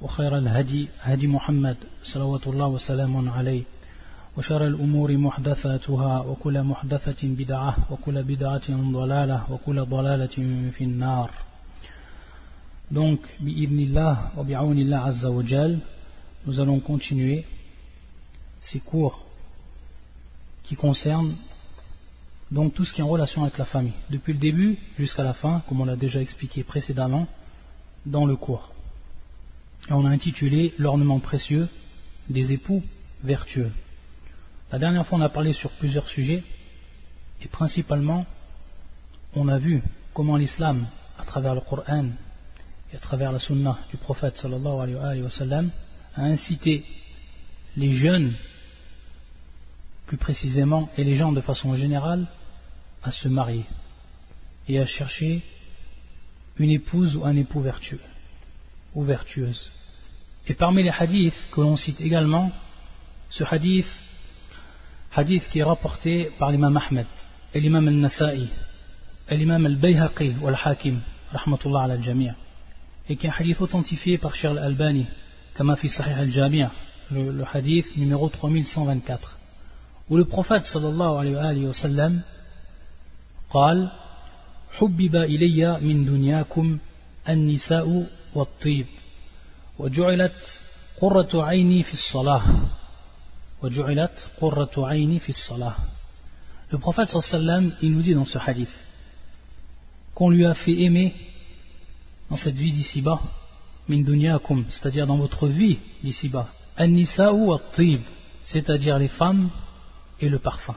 وخير الهدي هدي محمد صلوات الله وسلامه عليه وشر الأمور محدثاتها وكل محدثة بدعة وكل بدعة ضلالة وكل ضلالة في النار Donc, bi'idnillah wa bi'awnillah azza wa jal, nous allons continuer ces cours qui concernent donc tout ce qui est en relation avec la famille, depuis le début jusqu'à la fin, comme on l'a déjà expliqué précédemment dans le cours. On a intitulé L'ornement précieux des époux vertueux. La dernière fois, on a parlé sur plusieurs sujets, et principalement, on a vu comment l'islam, à travers le Coran et à travers la sunna du prophète sallallahu alayhi a incité les jeunes, plus précisément, et les gens de façon générale, à se marier et à chercher une épouse ou un époux vertueux ou vertueuse. Et parmi les hadiths que l'on cite également, ce hadith, hadith qui est rapporté par l'imam Ahmed, et l'imam al-Nasa'i, et l'imam al-Bayhaqi ou al-Hakim, rahmatullah ala al-Jami' et qui est un hadith authentifié par Cheikh al-Albani, comme fi Sahih al-Jami' le, le hadith numéro 3124, où le prophète sallallahu alayhi wa sallam قال حبب إلي من دنياكم النساء والطيب وجعلت قرة عيني في الصلاة وجعلت قرة عيني في الصلاة Le prophète sallam il nous dit dans ce hadith qu'on lui a fait aimer dans cette vie d'ici-bas min dunyakum c'est-à-dire dans votre vie d'ici-bas an-nisa'u at-tib c'est-à-dire les femmes et le parfum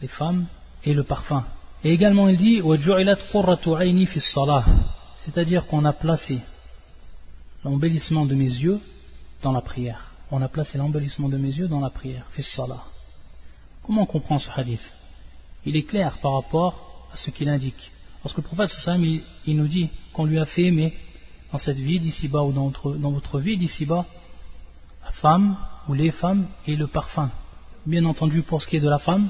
les femmes et le parfum Et également il dit c'est-à-dire qu'on a placé l'embellissement de mes yeux dans la prière. On a placé l'embellissement de mes yeux dans la prière. Comment on comprend ce hadith? Il est clair par rapport à ce qu'il indique. Parce que le prophète il, il nous dit qu'on lui a fait aimer dans cette vie d'ici-bas ou dans votre, dans votre vie d'ici-bas la femme ou les femmes et le parfum. Bien entendu, pour ce qui est de la femme,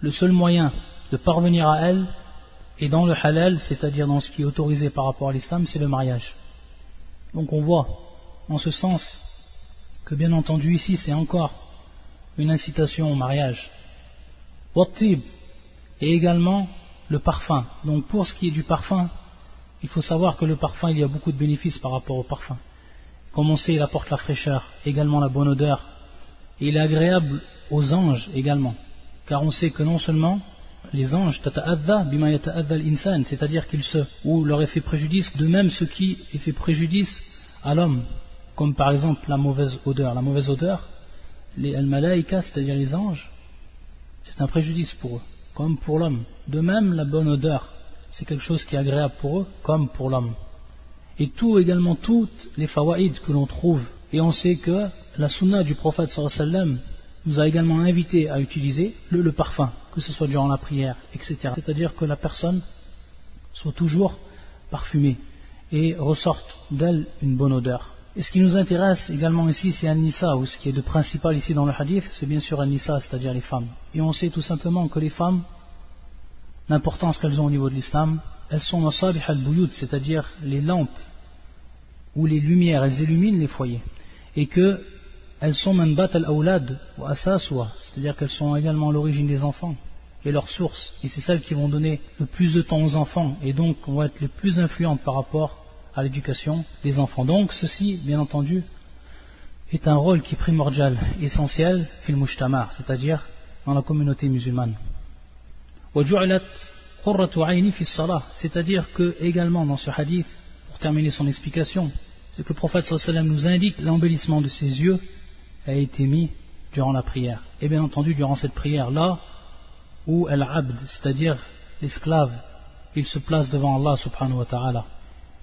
le seul moyen de parvenir à elle et dans le halal, c'est-à-dire dans ce qui est autorisé par rapport à l'islam, c'est le mariage. Donc on voit en ce sens que bien entendu ici c'est encore une incitation au mariage. Wattib et également le parfum. Donc pour ce qui est du parfum, il faut savoir que le parfum, il y a beaucoup de bénéfices par rapport au parfum. Comme on sait, il apporte la fraîcheur, également la bonne odeur. Et il est agréable aux anges également. Car on sait que non seulement les anges, c'est-à-dire qu'ils se, ou leur effet préjudice, de même ce qui est fait préjudice à l'homme, comme par exemple la mauvaise odeur. La mauvaise odeur, les al-malaïka, c'est-à-dire les anges, c'est un préjudice pour eux, comme pour l'homme. De même, la bonne odeur, c'est quelque chose qui est agréable pour eux, comme pour l'homme. Et tout également, toutes les fawaïd que l'on trouve, et on sait que la sunna du prophète sallallahu nous a également invité à utiliser le, parfum, que ce soit durant la prière, etc. C'est-à-dire que la personne soit toujours parfumée et ressorte d'elle une bonne odeur. Et ce qui nous intéresse également ici, c'est An-Nisa, ou ce qui est de principal ici dans le hadith, c'est bien sûr An-Nisa, c'est-à-dire les femmes. Et on sait tout simplement que les femmes, l'importance qu'elles ont au niveau de l'islam, elles sont masabih al-buyut, c'est-à-dire les lampes ou les lumières, elles illuminent les foyers. Et que elles sont manbat al-awlad ou asaswa, c'est-à-dire qu'elles sont également l'origine des enfants et leur source, et c'est celles qui vont donner le plus de temps aux enfants et donc vont être les plus influentes par rapport à l'éducation des enfants. Donc ceci, bien entendu, est un rôle qui est primordial, essentiel, fil c'est-à-dire dans la communauté musulmane. C'est-à-dire que également dans ce hadith, pour terminer son explication, c'est que le prophète nous indique l'embellissement de ses yeux a été mis durant la prière. Et bien entendu, durant cette prière-là, où al-abd, c'est-à-dire l'esclave, il se place devant Allah subhanahu wa ta'ala,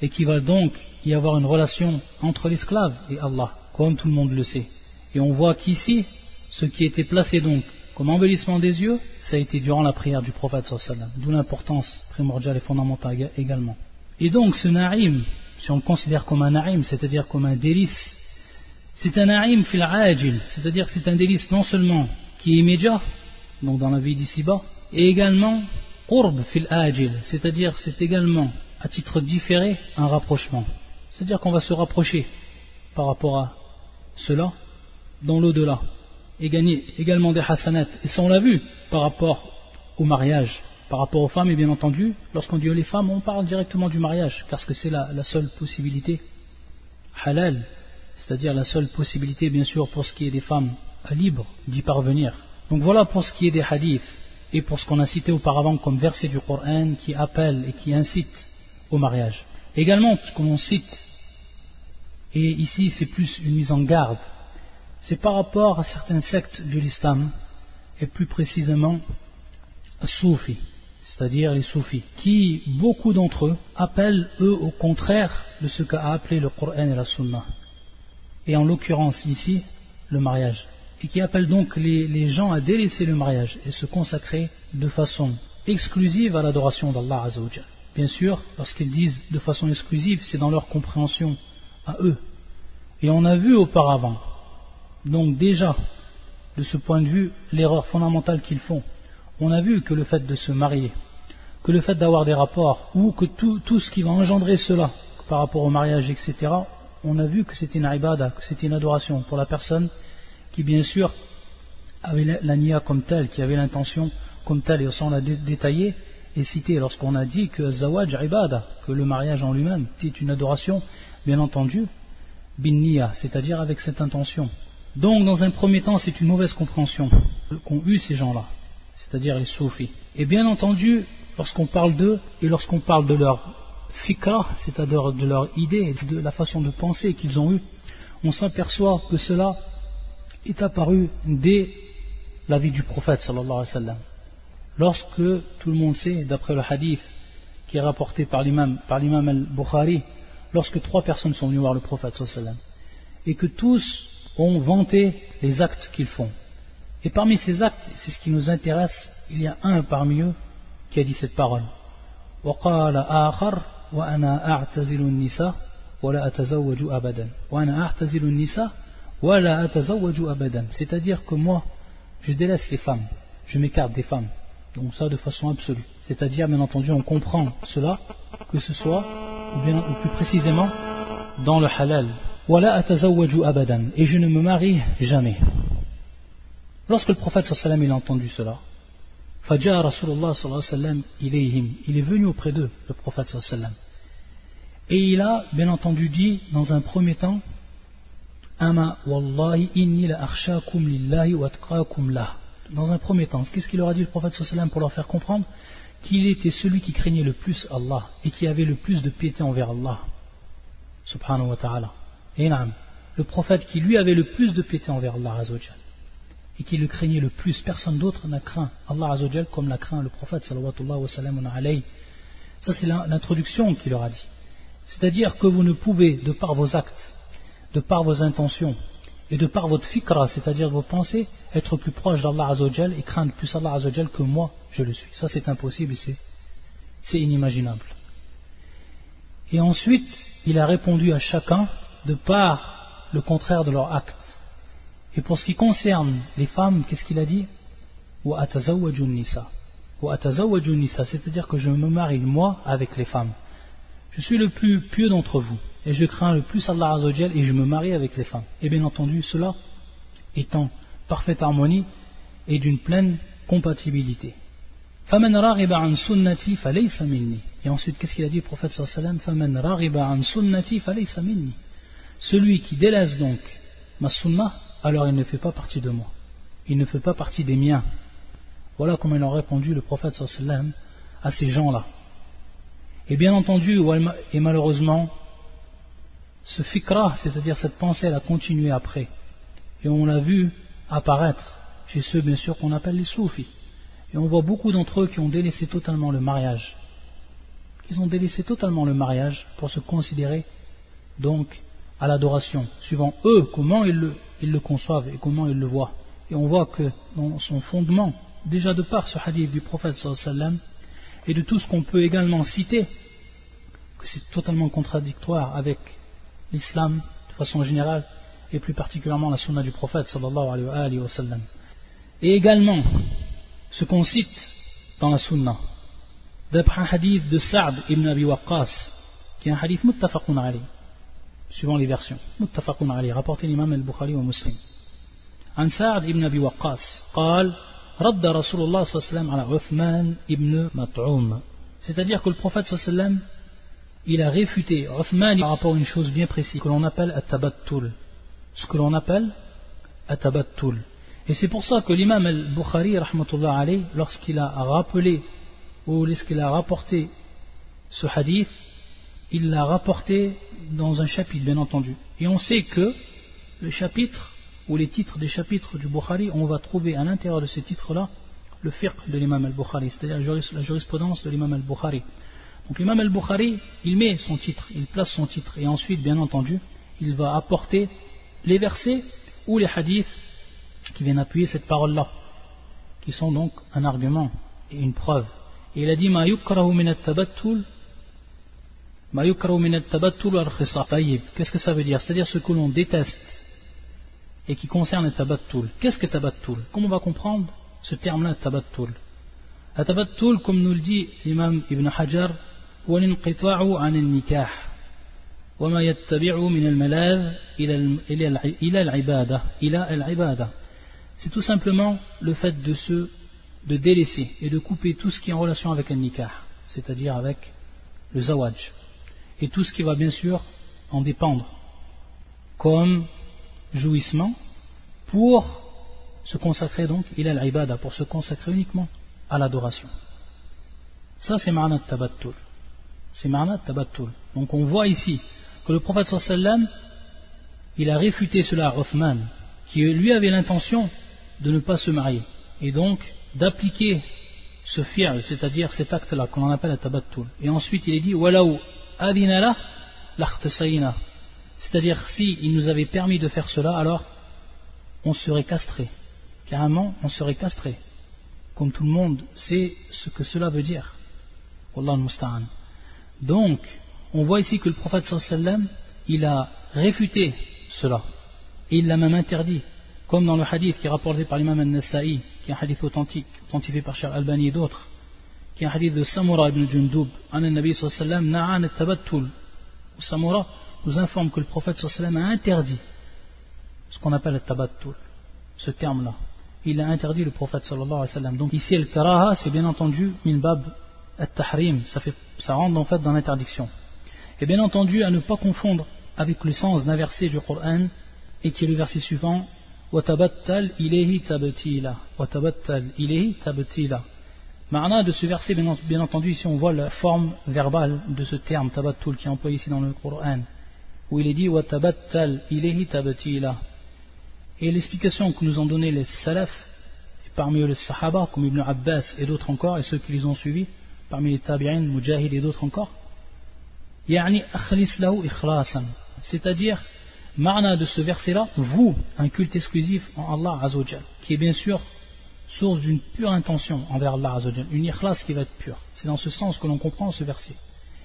et qu'il va donc y avoir une relation entre l'esclave et Allah, comme tout le monde le sait. Et on voit qu'ici, ce qui était placé donc comme embellissement des yeux, ça a été durant la prière du prophète sallam, d'où l'importance primordiale et fondamentale également. Et donc ce na'im, si on le considère comme un na'im, c'est-à-dire comme un délice, c'est un na'im fil ajil, c'est-à-dire que c'est un délice non seulement qui est immédiat, donc dans la vie d'ici-bas, et également qurb fil ajil, c'est-à-dire c'est également à titre différé un rapprochement. C'est-à-dire qu'on va se rapprocher par rapport à cela dans l'au-delà et gagner également des hasanat. Et ça on l'a vu par rapport au mariage, par rapport aux femmes, et bien entendu, lorsqu'on dit les femmes, on parle directement du mariage, parce que c'est la, seule possibilité halal, c'est-à-dire la seule possibilité, bien sûr, pour ce qui est des femmes libres d'y parvenir. Donc voilà pour ce qui est des hadiths et pour ce qu'on a cité auparavant comme verset du Coran qui appelle et qui incite au mariage. Également, ce qu'on cite, et ici c'est plus une mise en garde c'est par rapport à certains sectes de l'islam, et plus précisément soufis, c'est-à-dire les soufis, qui, beaucoup d'entre eux, appellent eux au contraire de ce qu'a appelé le Coran et la Sunna, et en l'occurrence ici, le mariage, et qui appellent donc les, les gens à délaisser le mariage et se consacrer de façon exclusive à l'adoration d'Allah Azzawajal. Bien sûr, lorsqu'ils disent de façon exclusive, c'est dans leur compréhension à eux. Et on a vu auparavant donc déjà, de ce point de vue, l'erreur fondamentale qu'ils font, on a vu que le fait de se marier, que le fait d'avoir des rapports, ou que tout, ce qui va engendrer cela par rapport au mariage, etc., on a vu que c'était une ibada, que c'était une adoration pour la personne qui, bien sûr, avait la nia comme telle, qui avait l'intention comme telle, et on l'a détaillé et cité lorsqu'on a dit que zawaj ibada, que le mariage en lui-même est une adoration, bien entendu, bin nia, c'est-à-dire avec cette intention. Donc, dans un premier temps, c'est une mauvaise compréhension qu'ont eu ces gens-là, c'est-à-dire les soufis. Et bien entendu, lorsqu'on parle d'eux et lorsqu'on parle de leur fikra, c'est-à-dire de leur idée, de la façon de penser qu'ils ont eue, on s'aperçoit que cela est apparu dès la vie du prophète sallallahu alayhi sallam. Lorsque tout le monde sait, d'après le hadith qui est rapporté par l'imam al-Bukhari, lorsque trois personnes sont venues voir le prophète sallallahu alayhi sallam, et que tous ont vanté les actes qu'ils font. Et parmi ces actes, c'est ce qui nous intéresse, il y a un parmi eux qui a dit cette parole. C'est-à-dire que moi je délaisse les femmes. Je m'écarte des femmes. Donc ça de façon absolue. C'est-à-dire bien entendu on comprend cela que ce soit ou bien ou plus précisément dans le halal. Et je ne me marie jamais. Lorsque le prophète sallam a entendu cela, il est venu auprès d'eux, le prophète sallam. Et il a bien entendu dit dans un premier temps Ama wallahi inni la lillahi wa Dans un premier temps, qu'est-ce qu'il leur a dit le prophète sallam pour leur faire comprendre Qu'il était celui qui craignait le plus Allah et qui avait le plus de piété envers Allah. Subhanahu wa ta'ala. Et le prophète qui lui avait le plus de piété envers Allah et qui le craignait le plus, personne d'autre n'a craint Allah Azzawajal comme l'a craint le prophète sallallahu alayhi Ça c'est l'introduction qu'il leur a dit. C'est-à-dire que vous ne pouvez, de par vos actes, de par vos intentions et de par votre fikra, c'est-à-dire vos pensées, être plus proche d'Allah Azzawajal et craindre plus Allah Azzawajal que moi je le suis. Ça c'est impossible et c'est inimaginable. Et ensuite, il a répondu à chacun de par le contraire de leur acte. Et pour ce qui concerne les femmes, qu'est-ce qu'il a dit c'est-à-dire que je me marie moi avec les femmes. Je suis le plus pieux d'entre vous et je crains le plus Allah Azzawajal et je me marie avec les femmes. Et bien entendu, cela est en parfaite harmonie et d'une pleine compatibilité. Et ensuite, qu'est-ce qu'il a dit, le prophète celui qui délaisse donc ma sunnah, alors il ne fait pas partie de moi. Il ne fait pas partie des miens. Voilà comment il a répondu le prophète sallam à ces gens-là. Et bien entendu, et malheureusement, ce fikra, c'est-à-dire cette pensée, elle a continué après. Et on l'a vu apparaître chez ceux, bien sûr, qu'on appelle les soufis. Et on voit beaucoup d'entre eux qui ont délaissé totalement le mariage. Qui ont délaissé totalement le mariage pour se considérer donc à l'adoration, suivant eux comment ils le, conçoivent et comment ils le voient. Et on voit que dans son fondement, déjà de par ce hadith du prophète sallam, et de tout ce qu'on peut également citer, que c'est totalement contradictoire avec l'islam de façon générale, et plus particulièrement la sunna du prophète sallallahu alayhi wa sallam. Et également, ce qu'on cite dans la sunna, d'après un hadith de Sa'd ibn Abi Waqqas, qui est un hadith muttafaqun alayhi, suivant les versions, muttafaqun alayhi, rapporté l'imam al-Bukhari wa Muslim. عن سعد ibn Abi Waqqas قال رد رسول الله صلى الله عليه وسلم على عثمان ibn مطعوم c'est-à-dire que le prophète صلى الله عليه وسلم il a réfuté Uthman par rapport à une chose bien précise que l'on appelle at-tabattul ce que l'on appelle at-tabattul et c'est pour ça que l'imam al-Bukhari lorsqu'il a rappelé ou lorsqu'il a rapporté ce hadith il l'a rapporté dans un chapitre bien entendu et on sait que le chapitre ou les titres des chapitres du Bukhari, on va trouver à l'intérieur de ces titres-là le fiqh de l'imam al-Bukhari, c'est-à-dire la jurisprudence de l'imam al-Bukhari. Donc l'imam al-Bukhari, il met son titre, il place son titre, et ensuite, bien entendu, il va apporter les versets ou les hadiths qui viennent appuyer cette parole-là, qui sont donc un argument et une preuve. Et il a dit Ma yukrahu min Qu'est-ce que ça veut dire C'est-à-dire ce que l'on déteste et qui concerne le tabattul. Qu'est-ce que tabattul Comment on va comprendre ce terme-là, tabattul Tabattul, comme nous le dit l'imam Ibn Hajar, والانقطاع عن النكاح وما يتبع من الملاذ إلى العبادة إلى العبادة c'est tout simplement le fait de se de délaisser et de couper tout ce qui est en relation avec un nikah c'est-à-dire avec le zawaj et tout ce qui va bien sûr en dépendre comme jouissement pour se consacrer donc, il a l'ibada, pour se consacrer uniquement à l'adoration. Ça c'est ma'na tabattul. C'est tabattul. Donc on voit ici que le prophète sallam, il a réfuté cela à Othman, qui lui avait l'intention de ne pas se marier, et donc d'appliquer ce fi'l, c'est-à-dire cet acte-là qu'on appelle la tabattul. Et ensuite il est dit, walaou c'est-à-dire, s'il il nous avait permis de faire cela, alors on serait castré. Carrément, on serait castré. Comme tout le monde sait ce que cela veut dire. Donc, on voit ici que le prophète il a réfuté cela. Et il l'a même interdit. Comme dans le hadith qui est rapporté par l'imam al-Nasa'i, qui est un hadith authentique, authentifié par Charles Albani et d'autres, qui est un hadith de Samura ibn Jundub, an nabi sallam, na'an tabattul Samura, nous informe que le prophète sallam a interdit ce qu'on appelle le tabattul, ce terme-là. Il a interdit le prophète sallallahu alayhi wa sallam. Donc ici, le karaha, c'est bien entendu min bab at-tahrim, ça, ça rentre en fait dans l'interdiction. Et bien entendu, à ne pas confondre avec le sens d'un verset du Coran, et qui est le verset suivant, وَتَبَتَّلْ إِلَيْهِ تَبْتِيلًا وَتَبَتَّلْ إِلَيْهِ تَبْتِيلًا Ma'ana de ce verset, bien entendu, ici on voit la forme verbale de ce terme tabattul qui est employé ici dans le Coran où il est dit Et l'explication que nous ont donné les salafs, parmi les sahaba, comme Ibn Abbas et d'autres encore, et ceux qui les ont suivis, parmi les tabi'in, mujahid et d'autres encore, c'est-à-dire, ma'na de ce verset-là, vous, un culte exclusif en Allah Azzawajal, qui est bien sûr source d'une pure intention envers Allah une ikhlas qui va être pure. C'est dans ce sens que l'on comprend ce verset.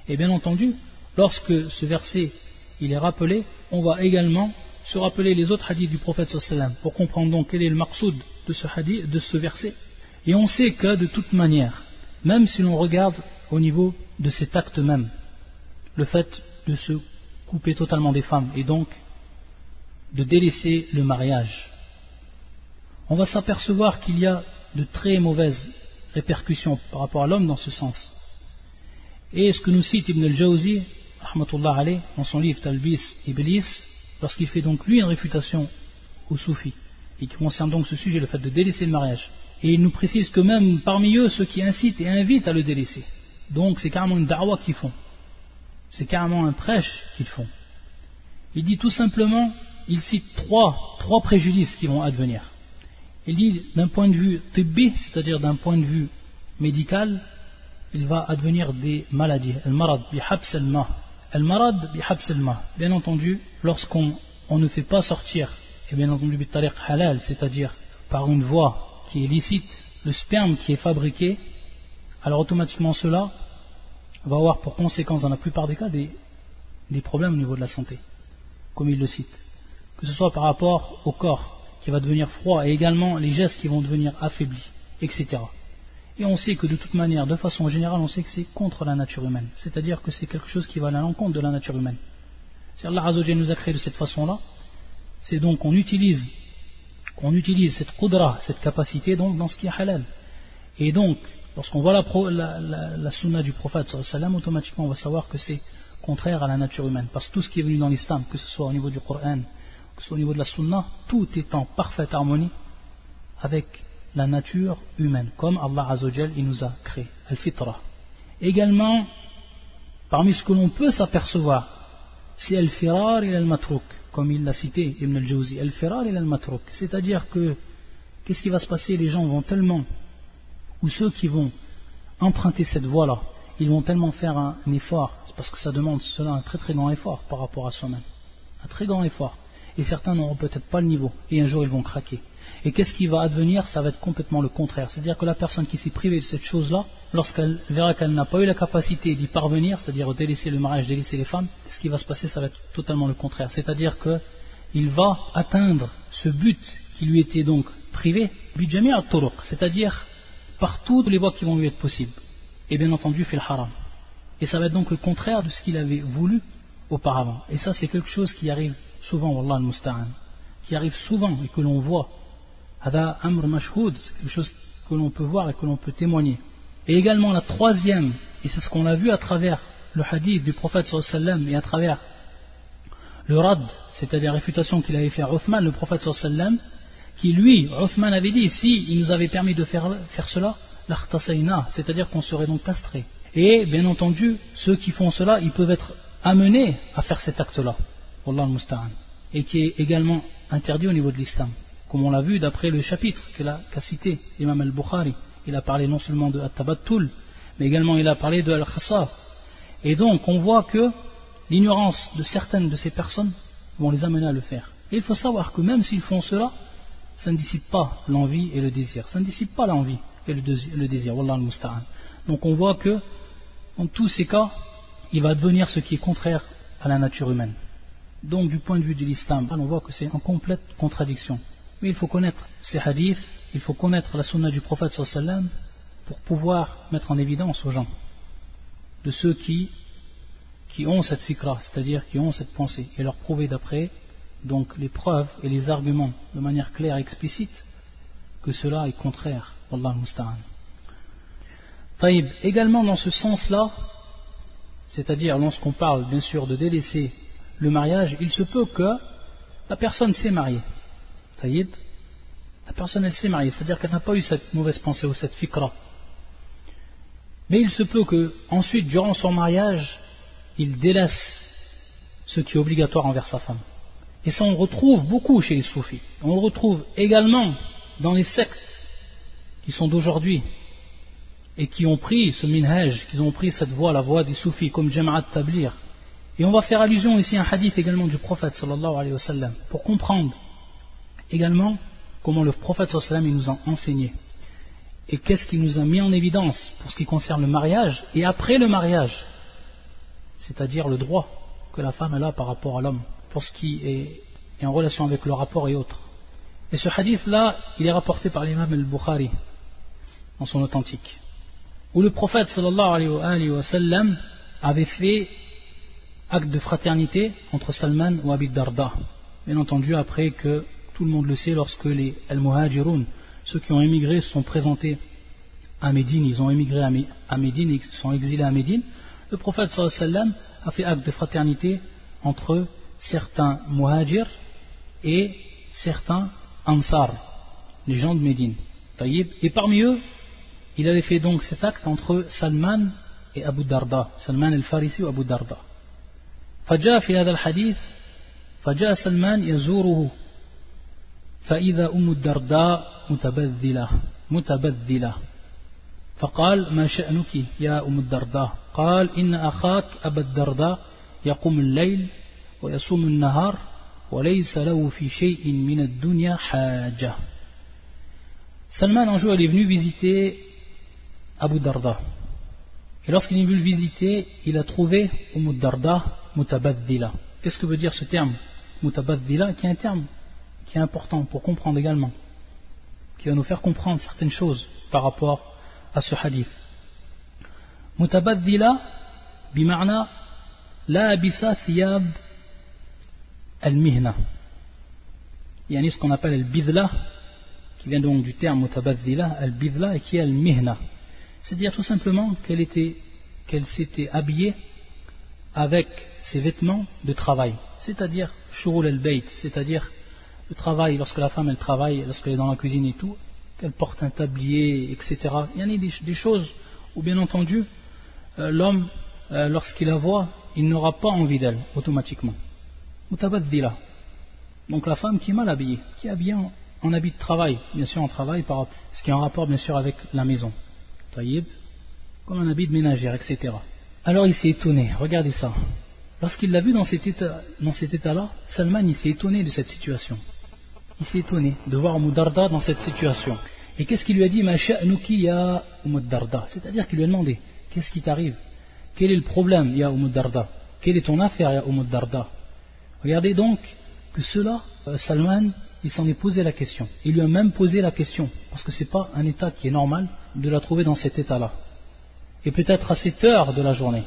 Et bien entendu, lorsque ce verset il est rappelé, on va également se rappeler les autres hadiths du prophète sallam pour comprendre donc quel est le maqsoud de ce hadith, de ce verset. Et on sait que de toute manière, même si l'on regarde au niveau de cet acte même, le fait de se couper totalement des femmes et donc de délaisser le mariage, on va s'apercevoir qu'il y a de très mauvaises répercussions par rapport à l'homme dans ce sens. Et ce que nous cite Ibn al-Jawzi, dans son livre Talbis Iblis, lorsqu'il fait donc lui une réfutation aux soufis, et qui concerne donc ce sujet, le fait de délaisser le mariage. Et il nous précise que même parmi eux, ceux qui incitent et invitent à le délaisser. Donc c'est carrément une darwa qu'ils font. C'est carrément un prêche qu'ils font. Il dit tout simplement, il cite trois préjudices qui vont advenir. Il dit d'un point de vue tibbi, c'est-à-dire d'un point de vue médical, il va advenir des maladies. Al-marad bi al-ma. Bien entendu, lorsqu'on ne fait pas sortir, et bien entendu bi halal, c'est-à-dire par une voie qui est licite le sperme qui est fabriqué, alors automatiquement cela va avoir pour conséquence dans la plupart des cas des problèmes au niveau de la santé, comme il le cite. Que ce soit par rapport au corps qui va devenir froid et également les gestes qui vont devenir affaiblis, etc. Et on sait que de toute manière, de façon générale, on sait que c'est contre la nature humaine. C'est-à-dire que c'est quelque chose qui va à l'encontre de la nature humaine. Si Allah Azzawajal nous a créé de cette façon-là, c'est donc qu'on utilise, utilise cette qudra, cette capacité donc dans ce qui est halal. Et donc, lorsqu'on voit la, la, sunna du prophète automatiquement on va savoir que c'est contraire à la nature humaine. Parce que tout ce qui est venu dans l'islam, que ce soit au niveau du Coran, au niveau de la sunna, tout est en parfaite harmonie avec la nature humaine, comme Allah Azzawajal il nous a créé, al-fitra. Également, parmi ce que l'on peut s'apercevoir, c'est al-firar et al-matrouk, comme il l'a cité Ibn al-Jawzi, al-firar et al-matrouk. C'est-à-dire que, qu'est-ce qui va se passer? Les gens vont tellement, ou ceux qui vont emprunter cette voie-là, ils vont tellement faire un, effort, parce que ça demande cela un très très grand effort par rapport à soi-même. Un très grand effort. Et certains n'auront peut-être pas le niveau, et un jour ils vont craquer. Et qu'est-ce qui va advenir? Ça va être complètement le contraire. C'est-à-dire que la personne qui s'est privée de cette chose-là, lorsqu'elle verra qu'elle n'a pas eu la capacité d'y parvenir, c'est-à-dire délaisser le mariage, délaisser les femmes, ce qui va se passer, ça va être totalement le contraire. C'est-à-dire qu'il va atteindre ce but qui lui était donc privé, c'est-à-dire par toutes les voies qui vont lui être possibles. Et bien entendu, fait le haram. Et ça va être donc le contraire de ce qu'il avait voulu auparavant. Et ça, c'est quelque chose qui arrive souvent, Wallah al-Musta'an, qui arrive souvent et que l'on voit Hada Amr Mashhoud, c'est quelque chose que l'on peut voir et que l'on peut témoigner. Et également la troisième, et c'est ce qu'on a vu à travers le hadith du prophète sallam et à travers le rad, c'est-à-dire la réfutation qu'il avait fait à Uthman, le prophète sallam, qui lui, Uthman avait dit, si il nous avait permis de faire, faire cela, c'est-à-dire qu'on serait donc castré. Et bien entendu, ceux qui font cela, ils peuvent être amenés à faire cet acte-là, et qui est également interdit au niveau de l'islam comme on l'a vu d'après le chapitre qu'a cité l'imam al-Bukhari. Il a parlé non seulement de At-Tabattul, mais également il a parlé de Al-Khassaf. Et donc on voit que l'ignorance de certaines de ces personnes vont les amener à le faire. Et il faut savoir que même s'ils font cela, ça ne dissipe pas l'envie et le désir. Ça ne dissipe pas l'envie et le désir. Al Donc on voit que, dans tous ces cas, il va devenir ce qui est contraire à la nature humaine. Donc du point de vue de l'islam, on voit que c'est en complète contradiction. Mais il faut connaître ces hadiths, il faut connaître la sunna du prophète sallam pour pouvoir mettre en évidence aux gens de ceux qui, qui ont cette fikra, c'est-à-dire qui ont cette pensée, et leur prouver d'après donc les preuves et les arguments de manière claire et explicite que cela est contraire. Allah musta'an. Taïb, également dans ce sens-là, c'est-à-dire lorsqu'on parle bien sûr de délaisser le mariage, il se peut que la personne s'est mariée Taïd, la personne elle s'est mariée, c'est-à-dire qu'elle n'a pas eu cette mauvaise pensée ou cette fikra. Mais il se peut que ensuite, durant son mariage, il délaisse ce qui est obligatoire envers sa femme. Et ça on retrouve beaucoup chez les soufis. On le retrouve également dans les sectes qui sont d'aujourd'hui et qui ont pris ce minhaj, qui ont pris cette voie, la voie des soufis, comme Jama'at Tablir. Et on va faire allusion ici à un hadith également du prophète sallallahu alayhi wa sallam, pour comprendre Également, comment le prophète sallam nous a enseigné. Et qu'est-ce qu'il nous a mis en évidence pour ce qui concerne le mariage et après le mariage, c'est-à-dire le droit que la femme a par rapport à l'homme, pour ce qui est, en relation avec le rapport et autres. Et ce hadith-là, il est rapporté par l'imam al-Bukhari dans son authentique, où le prophète sallallahu alayhi wa sallam avait fait acte de fraternité entre Salman ou Abid Darda, bien entendu après que tout le monde le sait, lorsque les Al-Muhajirun, ceux qui ont émigré, se sont présentés à Médine, ils ont émigré à Médine, ils sont exilés à Médine, le prophète sallam a fait acte de fraternité entre certains Muhajir et certains Ansar, les gens de Médine. Et parmi eux, il avait fait donc cet acte entre Salman et Abu Darda, Salman al-Farisi ou Abu Darda. فجاء في هذا الحديث فجاء سلمان يزوره فإذا أم الدرداء متبذلة متبذلة. فقال ما شأنك يا أم الدرداء؟ قال إن أخاك أبا الدرداء يقوم الليل ويصوم النهار وليس له في شيء من الدنيا حاجة. Salman un jour il est venu visiter Abu Darda. Et lorsqu'il est venu le visiter, il a trouvé Abu Darda mutabadila. Qu'est-ce que veut dire ce terme Mutabadila, qui est un terme qui est important pour comprendre également, qui va nous faire comprendre certaines choses par rapport à ce hadith. Mutabadila, bimarna, la abisa thiyab al-mihna. Il y a ce qu'on appelle al-bidla, qui vient donc du terme mutabadila, al-bidla, et qui est al-mihna. C'est-à-dire tout simplement qu'elle était, qu'elle s'était habillée avec ses vêtements de travail. C'est-à-dire shurul al-bayt, c'est-à-dire le travail, lorsque la femme elle travaille, lorsqu'elle est dans la cuisine et tout, qu'elle porte un tablier, etc. Il y en a des, choses où bien entendu, euh, l'homme, euh, lorsqu'il la voit, il n'aura pas envie d'elle automatiquement. Mutabadila. Donc la femme qui est mal habillée, qui est habillée en, habit de travail, bien sûr en travail, par, ce qui est en rapport bien sûr avec la maison. Taïb, comme un habit de ménagère, etc. Alors il s'est étonné, regardez ça. Lorsqu'il l'a vu dans cet état-là, Salman il s'est étonné de cette situation. Il s'est étonné de voir Moudarda dans cette situation. Et qu'est-ce qu'il lui a dit? Ya Moudarda C'est-à-dire qu'il lui a demandé Qu'est-ce qui t'arrive? Quel est le problème, ya Moudarda Quelle est ton affaire, ya Moudarda Regardez donc que cela, euh, Salman, il s'en est posé la question. Il lui a même posé la question, parce que ce n'est pas un état qui est normal de la trouver dans cet état-là. Et peut-être à cette heure de la journée.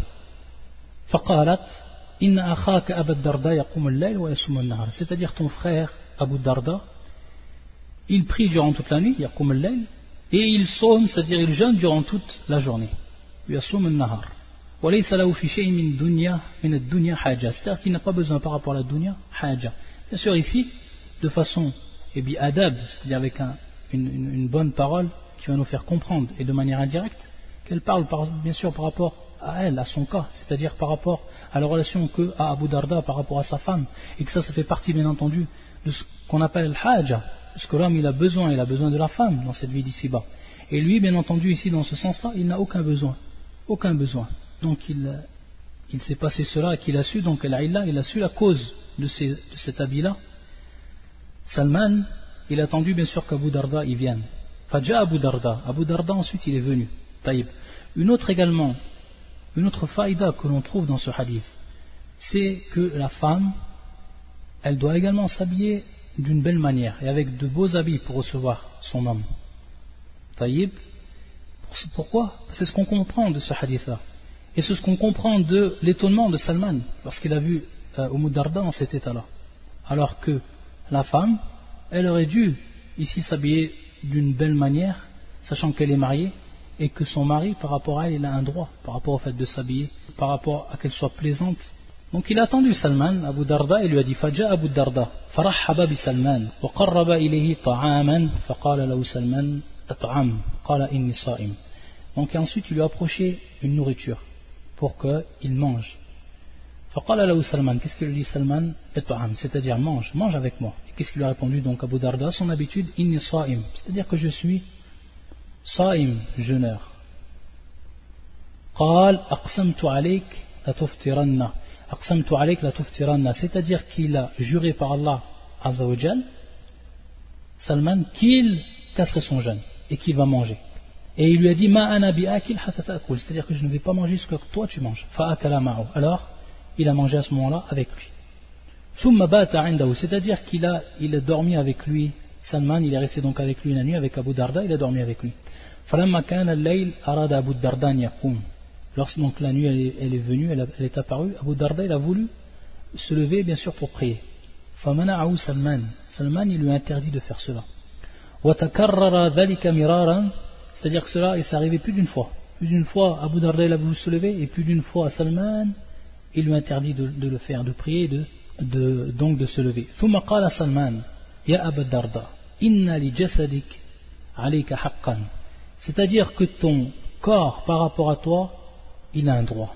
C'est-à-dire ton frère Abu Darda, il prie durant toute la nuit, et il somme, c'est-à-dire il jeûne durant toute la journée. C'est-à-dire qu'il n'a pas besoin par rapport à la dunya, haja. Bien sûr, ici, de façon et bien adab, c'est-à-dire avec une, bonne parole qui va nous faire comprendre, et de manière indirecte, qu'elle parle bien sûr par rapport à elle, à son cas, c'est-à-dire par rapport à la relation que Abu Darda par rapport à sa femme, et que ça, ça fait partie bien entendu de ce qu'on appelle le haja, parce que l'homme il a besoin, il a besoin de la femme dans cette vie d'ici-bas. Et lui, bien entendu, ici dans ce sens-là, il n'a aucun besoin, aucun besoin. Donc il, il s'est passé cela qu'il a su, donc il a su la cause de, cet habit-là. Salman, il a attendu bien sûr qu'Abu Darda y vienne. Fadja Abu Darda, Abu Darda ensuite il est venu. Une autre également, une autre faïda que l'on trouve dans ce hadith, c'est que la femme, elle doit également s'habiller d'une belle manière et avec de beaux habits pour recevoir son homme. Taïb. Pourquoi? C'est ce qu'on comprend de ce hadith-là. Et c'est ce qu'on comprend de l'étonnement de Salman lorsqu'il a vu euh, Darda en cet état-là. Alors que la femme, elle aurait dû ici s'habiller d'une belle manière, sachant qu'elle est mariée, et que son mari, par rapport à elle, il a un droit, par rapport au fait de s'habiller, par rapport à qu'elle soit plaisante. Donc il a attendu Salman, Abu Darda, et lui a dit Fajja Abu Darda, فرحب بسلمان وقرب إليه طعاما فقال له سلمان أطعم قال إني صائم donc ensuite il lui a approché une nourriture pour qu'il mange فقال له سلمان qu'est-ce qu'il lui dit Salman أطعم c'est-à-dire mange, mange avec moi et qu'est-ce qu'il lui a répondu donc Abu Darda son habitude إني صائم c'est-à-dire que je suis صائم jeûneur قال أقسمت عليك لتفطرن c'est-à-dire qu'il a juré par Allah Azzawajal, Salman, qu'il casserait son jeûne et qu'il va manger. Et il lui a dit c'est-à-dire que je ne vais pas manger ce que toi tu manges. Alors, il a mangé à ce moment-là avec lui. C'est-à-dire qu'il a, il a dormi avec lui. Salman, il est resté donc avec lui la nuit, avec Abu Darda, il a dormi avec lui. Lorsque donc la nuit elle est, venue, elle, est apparue, Abu Darda il a voulu se lever bien sûr pour prier. Salman. Salman il lui a interdit de faire cela. C'est-à-dire que cela il s'est arrivé plus d'une fois. Plus d'une fois Abu Darda il a voulu se lever et plus d'une fois Salman il lui a interdit de, le faire, de prier, de, donc de se lever. C'est-à-dire que ton corps par rapport à toi il a un droit.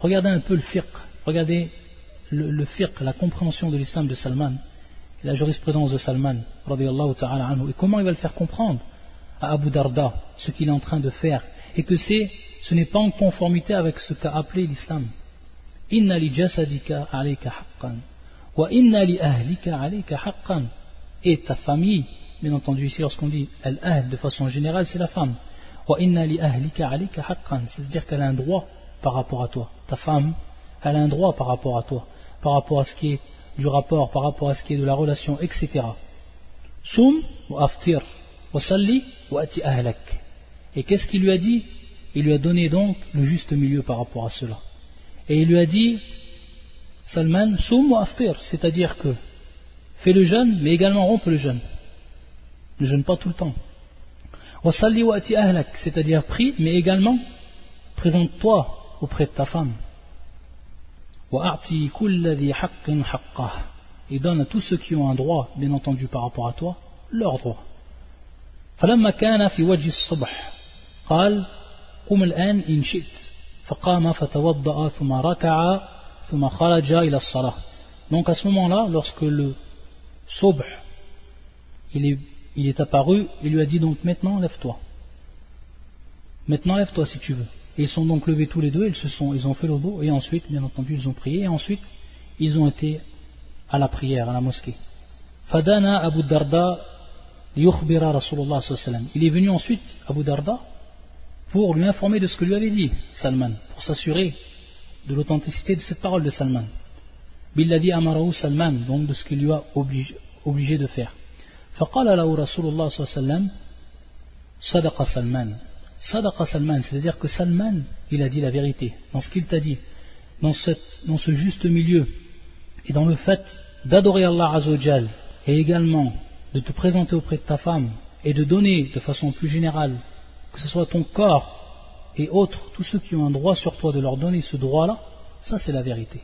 Regardez un peu le fiqh, regardez le, le fiqh, la compréhension de l'islam de Salman, la jurisprudence de Salman, ta'ala anhu, et comment il va le faire comprendre à Abu Darda, ce qu'il est en train de faire, et que c'est, ce n'est pas en conformité avec ce qu'a appelé l'islam. Inna li jasadika alayka haqqan, wa inna li ahlika alayka haqqan, et ta famille, bien entendu ici lorsqu'on dit al-ahl de façon générale, c'est la femme. Wa c'est-à-dire qu'elle a un droit par rapport à toi. Ta femme, elle a un droit par rapport à toi, par rapport à ce qui est du rapport, par rapport à ce qui est de la relation, etc. Soum wa aftir, wa salli wa ati ahlak. Et qu'est-ce qu'il lui a dit? Il lui a donné donc le juste milieu par rapport à cela. Et il lui a dit, Salman, soum ou aftir, c'est-à-dire que fais le jeûne, mais également rompe le jeûne. Ne jeûne pas tout le temps. Wasalli wa ati ahlak, c'est-à-dire prie, mais également présente-toi auprès de ta femme. Wa'ati kulladhi haqqin haqqah. Et donne à tous ceux qui ont un droit, bien entendu par rapport à toi, leur droit. فلما كان في وجه الصبح قال قم الآن إن شئت فقام فتوضأ ثم ركع ثم خرج إلى الصلاة donc à ce moment-là lorsque le Sobh, il est, apparu, et lui a dit donc maintenant lève-toi. Maintenant lève-toi si tu veux. Et ils sont donc levés tous les deux, ils, se sont, ils ont fait l'obo, et ensuite, bien entendu, ils ont prié, et ensuite, ils ont été à la prière, à la mosquée. Fadana Abu Darda Rasulullah Il est venu ensuite, Abu Darda, pour lui informer de ce que lui avait dit Salman, pour s'assurer de l'authenticité de cette parole de Salman. Billadi amarahu Salman, donc de ce qu'il lui a obligé, obligé de faire. فقال له رسول الله صلى الله عليه وسلم صدق سلمان صدق سلمان c'est-à-dire que Salman il a dit la vérité dans ce qu'il t'a dit dans, cette, dans ce juste milieu et dans le fait d'adorer Allah Azzawajal et également de te présenter auprès de ta femme et de donner de façon plus générale que ce soit ton corps et autres, tous ceux qui ont un droit sur toi de leur donner ce droit-là, ça c'est la vérité.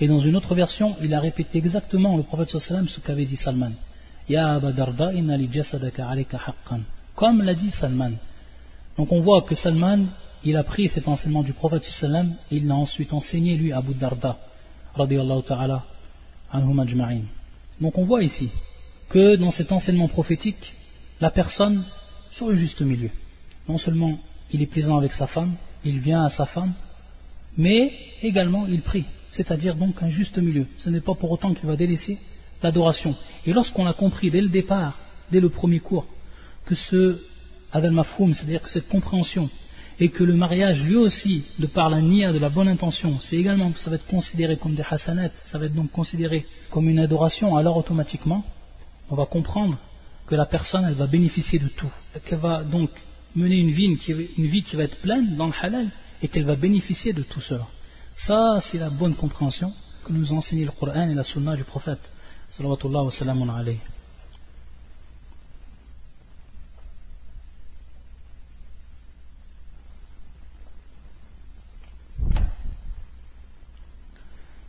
Et dans une autre version, il a répété exactement le prophète sallam ce qu'avait dit Salman. Ya Abadarda inna li jasadaka alayka haqqan. Comme l'a dit Salman. Donc on voit que Salman, il a pris cet enseignement du prophète sallam et il l'a ensuite enseigné lui à Abu Darda, radiyallahu ta'ala, anhum ajma'in. Donc on voit ici que dans cet enseignement prophétique, la personne sur le juste milieu non seulement il est plaisant avec sa femme, il vient à sa femme, mais également il prie, c'est-à-dire donc un juste milieu. Ce n'est pas pour autant qu'il va délaisser l'adoration. Et lorsqu'on a compris dès le départ, dès le premier cours, que ce Adal Mafroum, c'est-à-dire que cette compréhension, et que le mariage lui aussi, de par la nia de la bonne intention, c'est également, ça va être considéré comme des hasanat, ça va être donc considéré comme une adoration, alors automatiquement, on va comprendre que la personne, elle va bénéficier de tout, qu'elle va donc mener une vie une vie qui va être pleine dans le halal et qu'elle va bénéficier de tout cela. Ça, c'est la bonne compréhension que nous enseigne le Coran et la Sunna du prophète. Salawatullah wa salamun.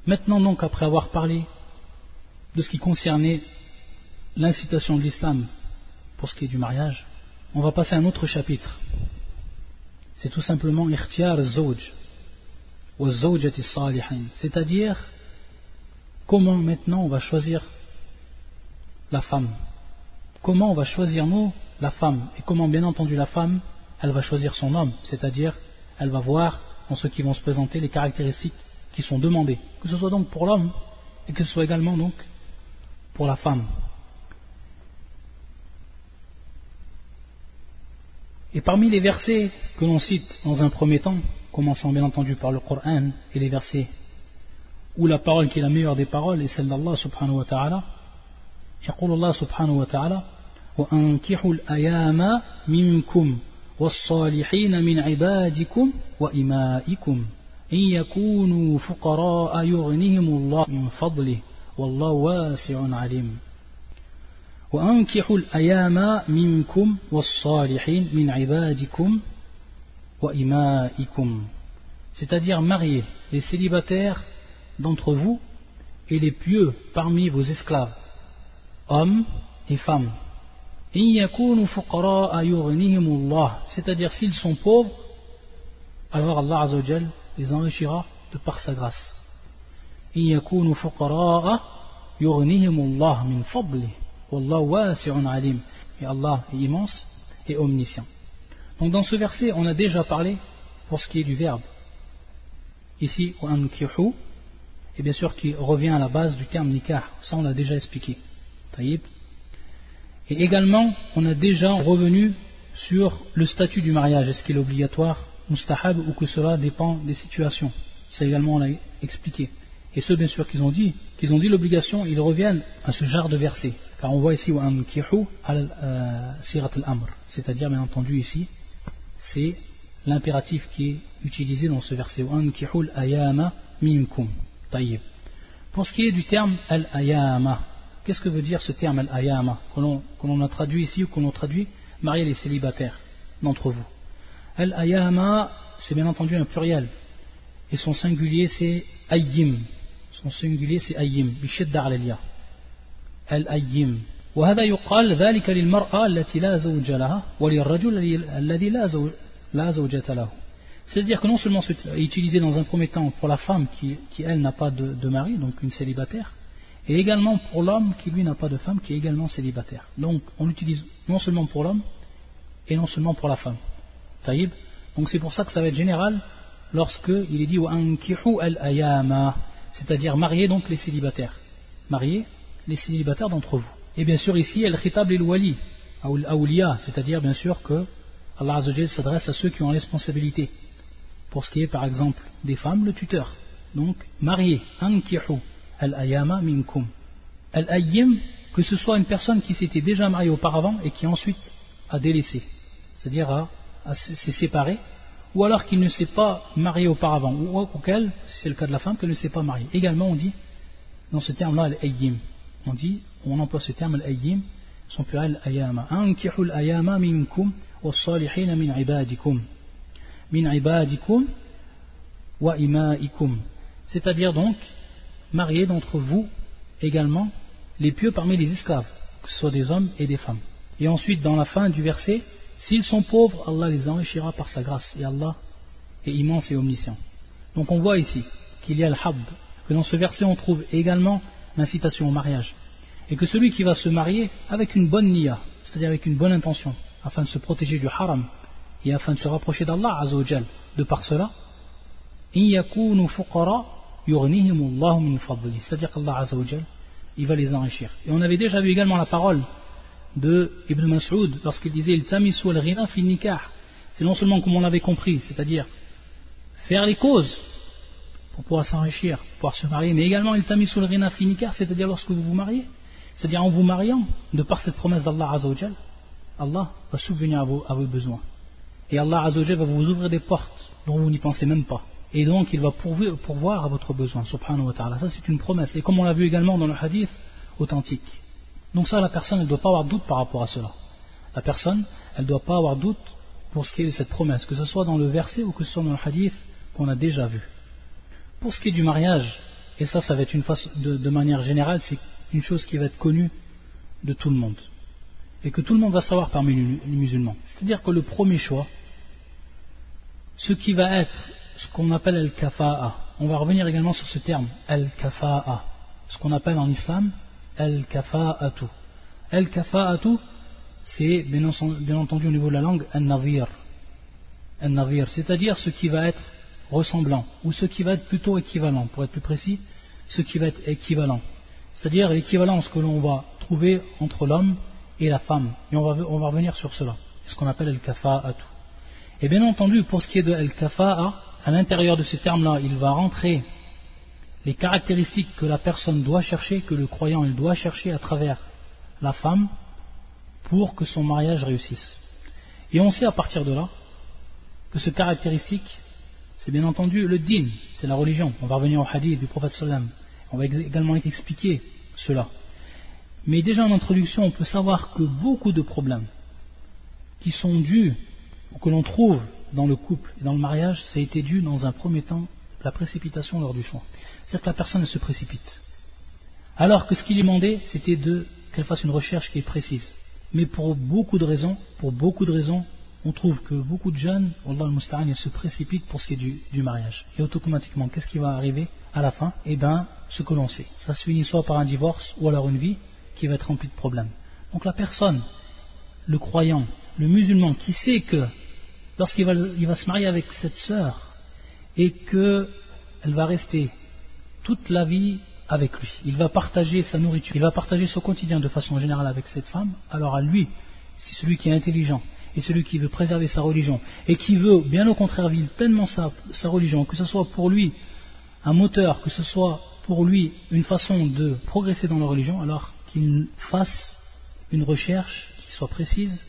Maintenant donc, après avoir parlé de ce qui concernait l'incitation de l'islam pour ce qui est du mariage, on va passer à un autre chapitre. C'est tout simplement Ikhtiyar Zawj. C'est-à-dire comment maintenant on va choisir la femme? Comment on va choisir nous la femme? Et comment bien entendu la femme, elle va choisir son homme? C'est-à-dire elle va voir dans ceux qui vont se présenter les caractéristiques qui sont demandées. Que ce soit donc pour l'homme et que ce soit également donc pour la femme. Et parmi les versets que l'on cite dans un premier temps, commençant bien entendu par le Coran et les versets où la parole qui est la meilleure des paroles est celle d'Allah subhanahu wa ta'ala, يقول الله سبحانه وتعالى وأنكحوا الأيام منكم والصالحين من عبادكم وإمائكم إن يكونوا فقراء يغنهم الله من فضله والله واسع عليم وأنكحوا الأيام منكم والصالحين من عبادكم c'est-à-dire marier les célibataires d'entre vous et les pieux parmi vos esclaves, hommes et femmes. C'est-à-dire s'ils sont pauvres, alors Allah les enrichira de par sa grâce. Et Allah est immense et omniscient. Donc dans ce verset, on a déjà parlé pour ce qui est du verbe. Ici, ankihu, et bien sûr qui revient à la base du terme nikah. Ça, on l'a déjà expliqué. Et également, on a déjà revenu sur le statut du mariage, est-ce qu'il est obligatoire, mustahab, ou que cela dépend des situations? Ça également, on l'a expliqué. Et ceux, bien sûr, qu'ils ont dit, qu'ils ont dit l'obligation, ils reviennent à ce genre de verset. Car on voit ici, euh, c'est-à-dire, bien entendu, ici, c'est l'impératif qui est utilisé dans ce verset. Pour ce qui est du terme al-ayama, qu'est-ce que veut dire ce terme al-ayama qu'on a traduit ici ou qu'on a traduit marier les célibataires d'entre vous? Al-ayama, c'est bien entendu un pluriel. Et son singulier, c'est ayyim. Son singulier, c'est ayyim. Bishidda al Al-ayyim. وهذا يقال ذلك للمرأة التي لا زوج لها وللرجل الذي لا زوج لا زوجة له c'est-à-dire que non seulement c'est utilisé dans un premier temps pour la femme qui, qui elle, n'a pas de, mari, donc une célibataire, et également pour l'homme qui, lui, n'a pas de femme, qui est également célibataire. Donc, on l'utilise non seulement pour l'homme, et non seulement pour la femme. Taïb Donc, c'est pour ça que ça va être général lorsqu'il est dit al-ayama, c'est-à-dire marier donc les célibataires. Marier les célibataires d'entre vous. Et bien sûr, ici, al-khitab lil-wali, c'est-à-dire bien sûr que Allah s'adresse à ceux qui ont responsabilité pour ce qui est par exemple des femmes, le tuteur. Donc, marié, ankihu, al-ayama minkum. Al-ayyim, que ce soit une personne qui s'était déjà mariée auparavant et qui ensuite a délaissé, c'est-à-dire s'est séparé, ou alors qu'il ne s'est pas marié auparavant, ou auquel, si c'est le cas de la femme, qu'elle ne s'est pas mariée. Également, on dit, dans ce terme-là, al-ayyim, on dit, on emploie ce terme, al-ayyim, son pluriel, ayama. Ankihu al-ayama minkum, wa salihina min ibadikum min ibadikum wa imaikum. C'est-à-dire donc, marier d'entre vous également les pieux parmi les esclaves, que ce soit des hommes et des femmes. Et ensuite, dans la fin du verset, s'ils sont pauvres, Allah les enrichira par sa grâce. Et Allah est immense et omniscient. Donc on voit ici qu'il y a le hab, que dans ce verset on trouve également l'incitation au mariage. Et que celui qui va se marier avec une bonne niya, c'est-à-dire avec une bonne intention, afin de se protéger du haram, et afin de se rapprocher d'Allah. De par cela, c'est-à-dire qu'Allah il va les enrichir. Et on avait déjà vu également la parole de Ibn Mas'ud lorsqu'il disait il al fi nikah. C'est non seulement comme on l'avait compris, c'est-à-dire faire les causes pour pouvoir s'enrichir, pouvoir se marier, mais également il tamisul rina fi nikah, c'est-à-dire lorsque vous vous mariez, c'est-à-dire en vous mariant, de par cette promesse d'Allah Azzawajal, Allah va subvenir à vos, besoins. Et Allah Azzawajal va vous ouvrir des portes dont vous n'y pensez même pas. Et donc il va pourvoir à votre besoin, subhanahu wa ta'ala. Ça c'est une promesse. Et comme on l'a vu également dans le hadith authentique. Donc ça, la personne, elle ne doit pas avoir doute par rapport à cela. La personne, elle ne doit pas avoir doute pour ce qui est de cette promesse, que ce soit dans le verset ou que ce soit dans le hadith qu'on a déjà vu. Pour ce qui est du mariage, et ça, ça va être une façon, de, de manière générale, c'est une chose qui va être connue de tout le monde. Et que tout le monde va savoir parmi les musulmans. C'est-à-dire que le premier choix, ce qui va être ce qu'on appelle al-kafa'a. On va revenir également sur ce terme, al-kafa'a. Ce qu'on appelle en islam al-kafa'atu. Al-kafa'atu, c'est bien entendu au niveau de la langue al-navir. Al-navir, c'est-à-dire ce qui va être ressemblant, ou ce qui va être plutôt équivalent, pour être plus précis, ce qui va être équivalent. C'est-à-dire l'équivalence que l'on va trouver entre l'homme et la femme. Et on va, on va revenir sur cela, ce qu'on appelle al-kafa'atu. Et bien entendu, pour ce qui est de Al-Kafa'a, à l'intérieur de ce terme-là, il va rentrer les caractéristiques que la personne doit chercher, que le croyant il doit chercher à travers la femme pour que son mariage réussisse. Et on sait à partir de là que ce caractéristique, c'est bien entendu le din, c'est la religion. On va revenir au hadith du prophète sallam. On va également expliquer cela. Mais déjà en introduction, on peut savoir que beaucoup de problèmes qui sont dus que l'on trouve dans le couple et dans le mariage, ça a été dû dans un premier temps la précipitation lors du choix. C'est-à-dire que la personne se précipite. Alors que ce qu'il demandé, c'était de qu'elle fasse une recherche qui est précise. Mais pour beaucoup de raisons, pour beaucoup de raisons, on trouve que beaucoup de jeunes, Allah al se précipitent pour ce qui est du, mariage. Et automatiquement, qu'est-ce qui va arriver à la fin? Eh bien, ce que l'on sait. Ça se finit soit par un divorce ou alors une vie qui va être remplie de problèmes. Donc la personne, le croyant, le musulman qui sait que lorsqu'il va, il va se marier avec cette sœur et qu'elle va rester toute la vie avec lui. Il va partager sa nourriture, il va partager son quotidien de façon générale avec cette femme. Alors à lui, c'est celui qui est intelligent et celui qui veut préserver sa religion et qui veut, bien au contraire, vivre pleinement sa, religion, que ce soit pour lui un moteur, que ce soit pour lui une façon de progresser dans la religion, alors qu'il fasse une recherche qui soit précise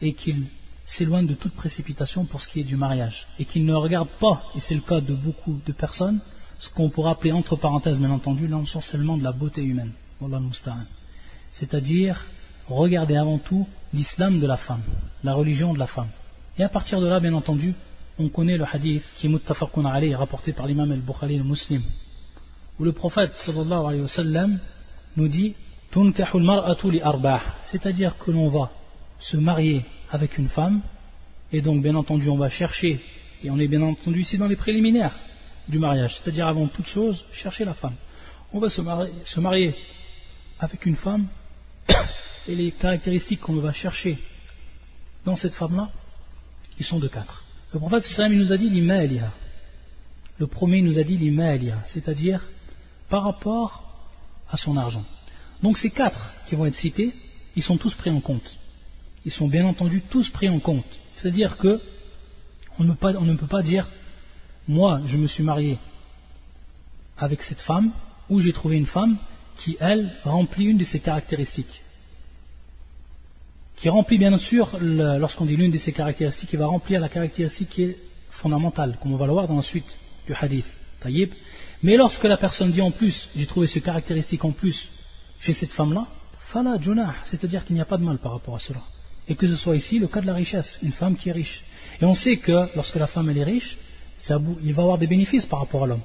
et qu'il s'éloigne de toute précipitation pour ce qui est du mariage et qu'il ne regarde pas, et c'est le cas de beaucoup de personnes, ce qu'on pourrait appeler entre parenthèses bien entendu l'ensorcellement de la beauté humaine. C'est-à-dire regarder avant tout l'islam de la femme, la religion de la femme. Et à partir de là, bien entendu, on connaît le hadith qui est muttafaqun alayhi, rapporté par l'imam al-Bukhari le muslim, où le prophète sallallahu alayhi wa sallam nous dit c'est-à-dire que l'on va se marier avec une femme, et donc bien entendu on va chercher, et on est bien entendu ici dans les préliminaires du mariage, c'est-à-dire avant toute chose, chercher la femme. On va se marier avec une femme, et les caractéristiques qu'on va chercher dans cette femme-là, ils sont de quatre. Le prophète sallam nous a dit l'imaliha. Le premier nous a dit l'imaliha, c'est-à-dire par rapport à son argent. Donc ces quatre qui vont être cités, ils sont tous pris en compte. Ils sont bien entendu tous pris en compte. C'est-à-dire que on ne, peut pas, dire moi je me suis marié avec cette femme ou j'ai trouvé une femme qui elle remplit une de ces caractéristiques. Qui remplit bien sûr, lorsqu'on dit l'une de ces caractéristiques, il va remplir la caractéristique qui est fondamentale, comme on va le voir dans la suite du hadith. Taïb. Mais lorsque la personne dit en plus, j'ai trouvé ce caractéristique en plus chez cette femme-là, fala junah, c'est-à-dire qu'il n'y a pas de mal par rapport à cela. Et que ce soit ici le cas de la richesse, une femme qui est riche. Et on sait que lorsque la femme elle est riche, il va avoir des bénéfices par rapport à l'homme.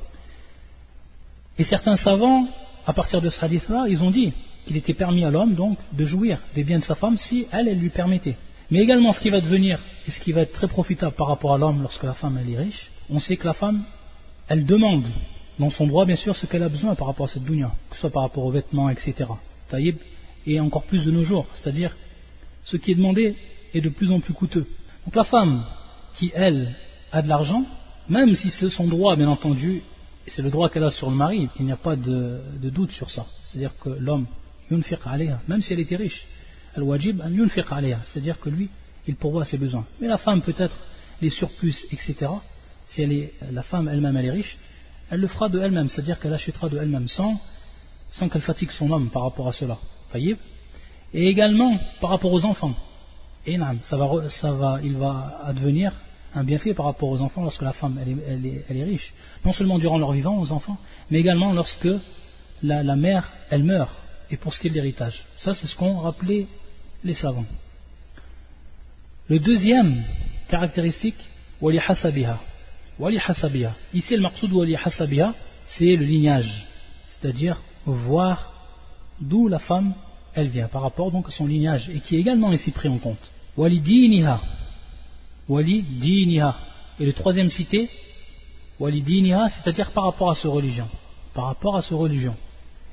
Et certains savants, à partir de ce hadith-là, ils ont dit qu'il était permis à l'homme donc de jouir des biens de sa femme si elle, elle lui permettait. Mais également ce qui va devenir et ce qui va être très profitable par rapport à l'homme lorsque la femme elle est riche, on sait que la femme, elle demande dans son droit, bien sûr, ce qu'elle a besoin par rapport à cette dunya, que ce soit par rapport aux vêtements, etc. Taïb, et encore plus de nos jours, c'est-à-dire ce qui est demandé est de plus en plus coûteux. Donc la femme qui, elle, a de l'argent, même si c'est son droit, bien entendu, c'est le droit qu'elle a sur le mari, il n'y a pas de, doute sur ça. C'est-à-dire que l'homme, même si elle était riche, al-wajib c'est-à-dire que lui, il pourvoit ses besoins. Mais la femme, peut-être, les surplus, etc., si elle est, la femme elle-même, elle est riche, elle le fera de elle-même, c'est-à-dire qu'elle achètera de elle-même sans, sans qu'elle fatigue son homme par rapport à cela. Et également par rapport aux enfants. Et ça va, ça va, il va advenir un bienfait par rapport aux enfants lorsque la femme elle est, elle est, riche. Non seulement durant leur vivant aux enfants, mais également lorsque la, la mère elle meurt et pour ce qui est de l'héritage. Ça c'est ce qu'ont rappelé les savants. Le deuxième caractéristique, wali hasabiha. Wali hasabiha. Ici le maqsoud wali hasabiha, c'est le lignage, c'est-à-dire voir d'où la femme elle vient par rapport donc à son lignage et qui est également ici pris en compte. Wali diniha. Wali diniha. Et le troisième cité, wali diniha, c'est-à-dire par rapport à sa religion. Par rapport à sa religion.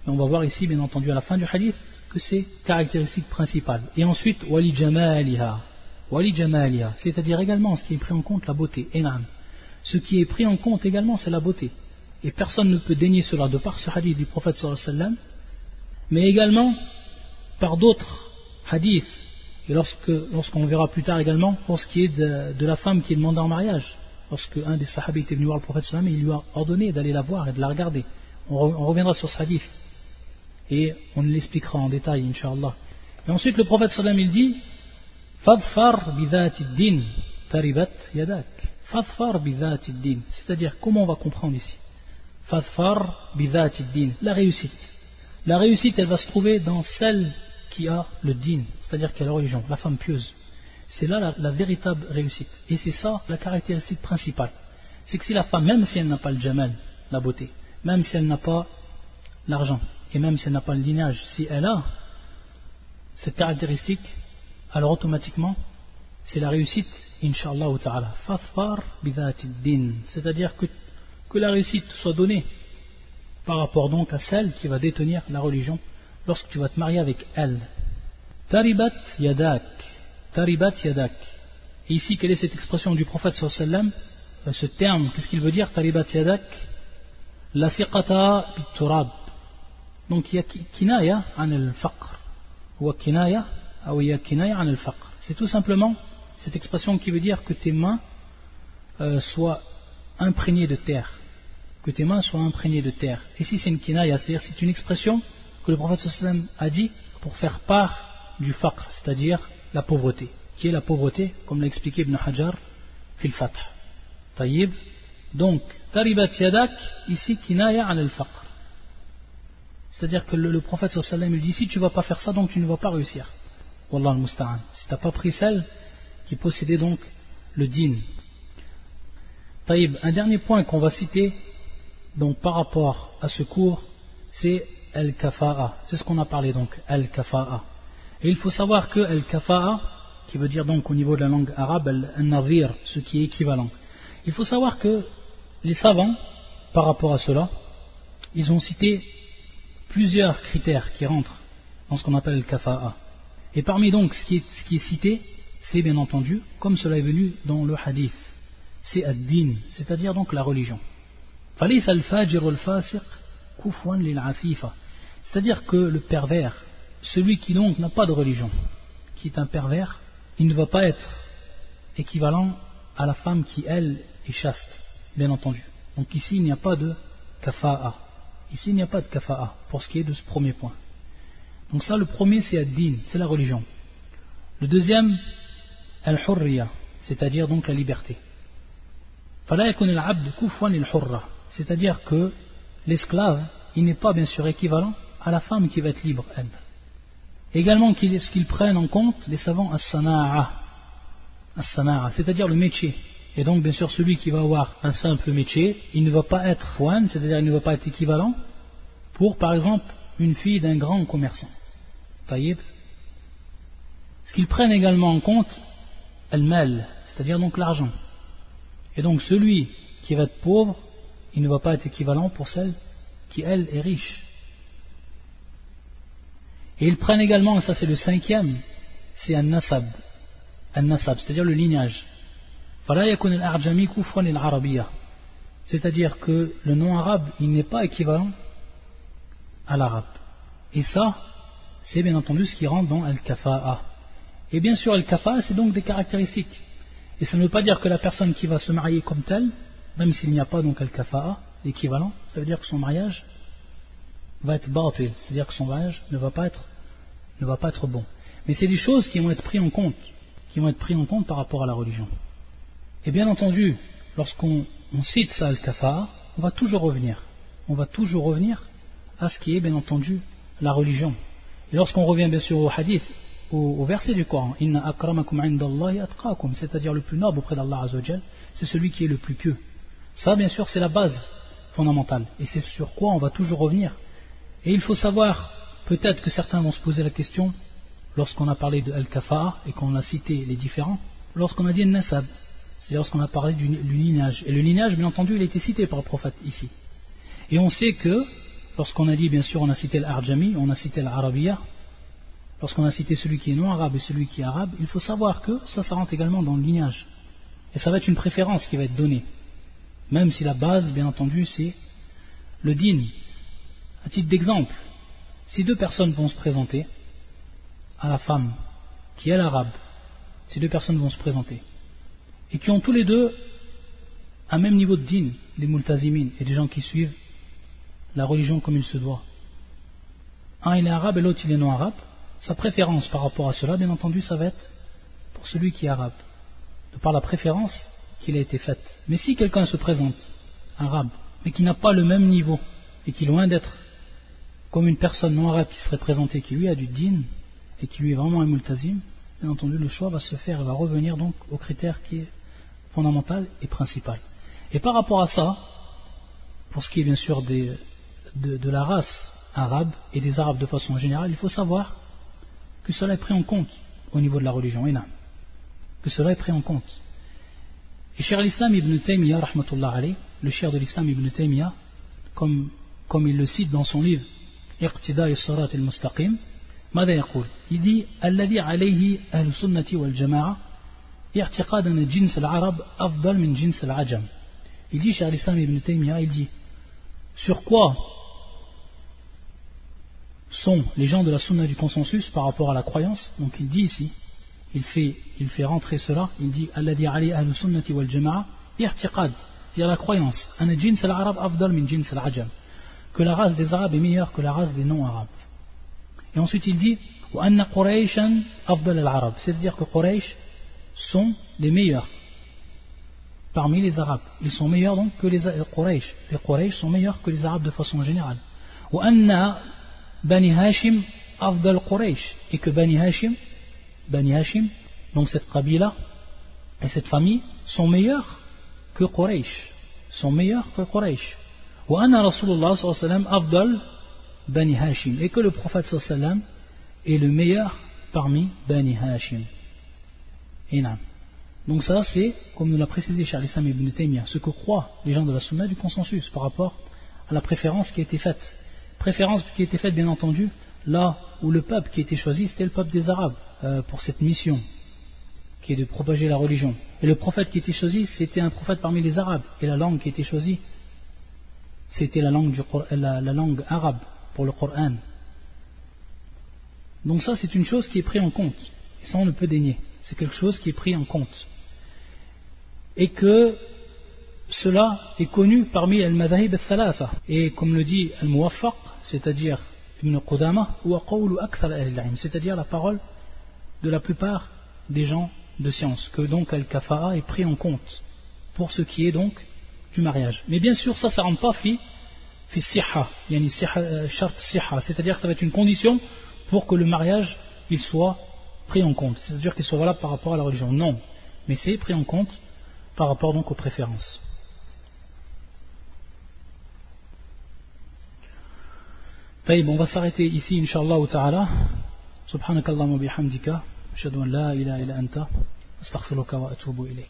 Et on va voir ici, bien entendu, à la fin du hadith, que c'est caractéristique principale. Et ensuite, wali jamaliha. Wali jamaliha, c'est-à-dire également ce qui est pris en compte, la beauté. Enam. Ce qui est pris en compte également, c'est la beauté. Et personne ne peut dénier cela de par ce hadith du prophète sallallahu alayhi wa sallam, mais également par d'autres hadiths, et lorsqu'on verra plus tard également, pour ce qui est de, la femme qui est demandée en mariage, lorsque un des sahabis était venu voir le prophète sallam, il lui a ordonné d'aller la voir et de la regarder. On, reviendra sur ce hadith, et on l'expliquera en détail, inshallah. Et ensuite le prophète sallam il dit, Fadfar din taribat yadak. Fadfar din. C'est-à-dire, comment on va comprendre ici? Fadfar din. La réussite. La réussite, elle va se trouver dans celle qui a le din, c'est-à-dire qui a la religion, la femme pieuse. C'est là la, véritable réussite. Et c'est ça la caractéristique principale. C'est que si la femme, même si elle n'a pas le jamal, la beauté, même si elle n'a pas l'argent, et même si elle n'a pas le lignage, si elle a cette caractéristique, alors automatiquement, c'est la réussite, inshallah ta'ala. Fafar din. C'est-à-dire que, que la réussite soit donnée par rapport donc à celle qui va détenir la religion lorsque tu vas te marier avec elle. Taribat yadak. Taribat yadak. Et ici, quelle est cette expression du prophète sallam? Euh, Ce terme, qu'est-ce qu'il veut dire Taribat yadak? La siqata biturab. Donc il y a kinaya an al-faqr. Ou kinaya, ou il y a kinaya an al-faqr. C'est tout simplement cette expression qui veut dire que tes mains euh, soient imprégnées de terre. Que tes mains soient imprégnées de terre. Ici c'est une kinaya, c'est-à-dire c'est une expression que le prophète sallam a dit pour faire part du faqr, c'est-à-dire la pauvreté. Qui est la pauvreté, comme l'a expliqué Ibn Hajar fil fath. Taïb. Donc, taribat yadak, ici kinaya an al-faqr. C'est-à-dire que le, prophète sallam dit si tu ne vas pas faire ça, donc tu ne vas pas réussir. Wallah al-musta'an. Si tu n'as pas pris celle qui possédait donc le din. Taïb, un dernier point qu'on va citer donc par rapport à ce cours, c'est al-kafa'a. C'est ce qu'on a parlé donc, al-kafa'a. Et il faut savoir que al-kafa'a, qui veut dire donc au niveau de la langue arabe, al-nazir, ce qui est équivalent. Il faut savoir que les savants, par rapport à cela, ils ont cité plusieurs critères qui rentrent dans ce qu'on appelle le kafa'a. Et parmi donc ce qui est, cité, c'est bien entendu, comme cela est venu dans le hadith, c'est ad-din, c'est-à-dire donc la religion. C'est-à-dire que le pervers, celui qui donc n'a pas de religion, qui est un pervers, il ne va pas être équivalent à la femme qui, elle, est chaste, bien entendu. Donc ici, il n'y a pas de kafa'a. Ici, il n'y a pas de kafa'a pour ce qui est de ce premier point. Donc ça, le premier, c'est ad-din, c'est la religion. Le deuxième, al-hurriya, c'est-à-dire donc la liberté. C'est-à-dire que l'esclave, il n'est pas bien sûr équivalent à la femme qui va être libre, elle. Également, qu'ils prennent en compte, les savants, as-sana'a, c'est-à-dire le métier. Et donc, bien sûr, celui qui va avoir un simple métier, il ne va pas être fouane, c'est-à-dire il ne va pas être équivalent pour, par exemple, une fille d'un grand commerçant. Taïb. Ce qu'ils prennent également en compte, al-mal, c'est-à-dire donc l'argent. Et donc, celui qui va être pauvre, il ne va pas être équivalent pour celle qui, elle, est riche. Et ils prennent également, et ça c'est le cinquième, c'est un nasab. Un nasab, c'est-à-dire le lignage. C'est-à-dire que le nom arabe, il n'est pas équivalent à l'arabe. Et ça, c'est bien entendu ce qui rentre dans al-kafa'a. Et bien sûr, al-kafa'a, c'est donc des caractéristiques. Et ça ne veut pas dire que la personne qui va se marier comme telle, même s'il n'y a pas donc al-kafa'a, l'équivalent, ça veut dire que son mariage va être batil, c'est-à-dire que son mariage ne va pas être, ne va pas être bon. Mais c'est des choses qui vont être prises en compte, qui vont être prises en compte par rapport à la religion. Et bien entendu, lorsqu'on cite ça al-kafa'a, on va toujours revenir. On va toujours revenir à ce qui est bien entendu la religion. Et lorsqu'on revient bien sûr au hadith, au, verset du Coran, Inna akramakum atqakum, c'est-à-dire le plus noble auprès d'Allah c'est celui qui est le plus pieux. Ça, bien sûr, c'est la base fondamentale. Et c'est sur quoi on va toujours revenir. Et il faut savoir, peut-être que certains vont se poser la question, lorsqu'on a parlé de Al-Kafa'a et qu'on a cité les différents, lorsqu'on a dit Nasab, c'est lorsqu'on a parlé du, lignage. Et le lignage, bien entendu, il a été cité par le prophète ici. Et on sait que, lorsqu'on a dit, bien sûr, on a cité l'Arjami, on a cité l'Arabia, lorsqu'on a cité celui qui est non arabe et celui qui est arabe, il faut savoir que ça, ça rentre également dans le lignage. Et ça va être une préférence qui va être donnée. Même si la base, bien entendu, c'est le din. À titre d'exemple, si deux personnes vont se présenter à la femme qui est l'arabe, si deux personnes vont se présenter, et qui ont tous les deux un même niveau de din, des multazimin et des gens qui suivent la religion comme il se doit. Un il est arabe et l'autre il est non arabe, sa préférence par rapport à cela, bien entendu, ça va être pour celui qui est arabe, de par la préférence qu'il a été faite. Mais si quelqu'un se présente, arabe, mais qui n'a pas le même niveau, et qui loin d'être comme une personne non arabe qui serait présentée, qui lui a du din, et qui lui est vraiment un multazim, bien entendu le choix va se faire, il va revenir donc au critère qui est fondamentale et principale. Et par rapport à ça, pour ce qui est bien sûr de, la race arabe et des arabes de façon générale, il faut savoir que cela est pris en compte au niveau de la religion, que cela est pris en compte. Et cher l'islam ibn Taymiyyah, le cher de l'islam ibn Taymiyyah, comme, comme il le cite dans son livre il dit « Alladhi alayhi al-sunnati wal-jama'a » والجماعة اعتقاد أن جنس العرب أفضل من جنس العجم il dit cher l'islam ibn Taymiyyah il dit sur quoi sont les gens de la sunna du consensus par rapport à la croyance. Donc il dit ici, il fait, il fait rentrer cela, il dit Alladhi ali ahlu sunnati wal jama'a i'tiqad, c'est-à-dire la croyance. An jins al-arab afdal min jins al-ajam. Que la race des arabes est meilleure que la race des non-arabes. Et ensuite il dit Wa anna qurayshan afdal al-arab, c'est-à-dire que Quraysh sont les meilleurs parmi les arabes. Ils sont meilleurs donc que les Quraysh. Les Quraysh sont meilleurs que les arabes de façon générale. Bani Hashim Afdal Quraysh et que Bani Hashim, Bani Hashim, donc cette qabila et cette famille sont meilleurs que Quraysh, sont meilleurs que Quraysh. Anna Rasulullah Afdal Bani Hashim et que le prophète sallallahu est le meilleur parmi Bani Hashim. Donc ça c'est, comme nous l'a précisé Charles Islam ibn Taymiyyah, ce que croient les gens de la Sunna du consensus par rapport à la préférence qui a été faite préférence qui était faite bien entendu là où le peuple qui était choisi c'était le peuple des Arabes euh, pour cette mission qui est de propager la religion. Et le prophète qui était choisi c'était un prophète parmi les Arabes et la langue qui était choisie c'était la langue, la, langue arabe pour le Coran. Donc ça c'est une chose qui est prise en compte et ça on ne peut dénier. C'est quelque chose qui est pris en compte. Et que cela est connu parmi al-madhahib al-thalatha. Et comme le dit al-muwaffaq, c'est-à-dire Ibn Qudama, c'est-à-dire la parole de la plupart des gens de science, que donc al-kafa'a est pris en compte pour ce qui est donc du mariage. Mais bien sûr, ça, ne rentre pas fi, fi siha, euh, c'est-à-dire que ça va être une condition pour que le mariage il soit pris en compte, c'est-à-dire qu'il soit valable par rapport à la religion. Non, mais c'est pris en compte par rapport donc aux préférences. طيب on va s'arrêter ici inshallah ta'ala سبحانك اللهم وبحمدك أشهد أن لا إله إلا أنت أستغفرك وأتوب إليك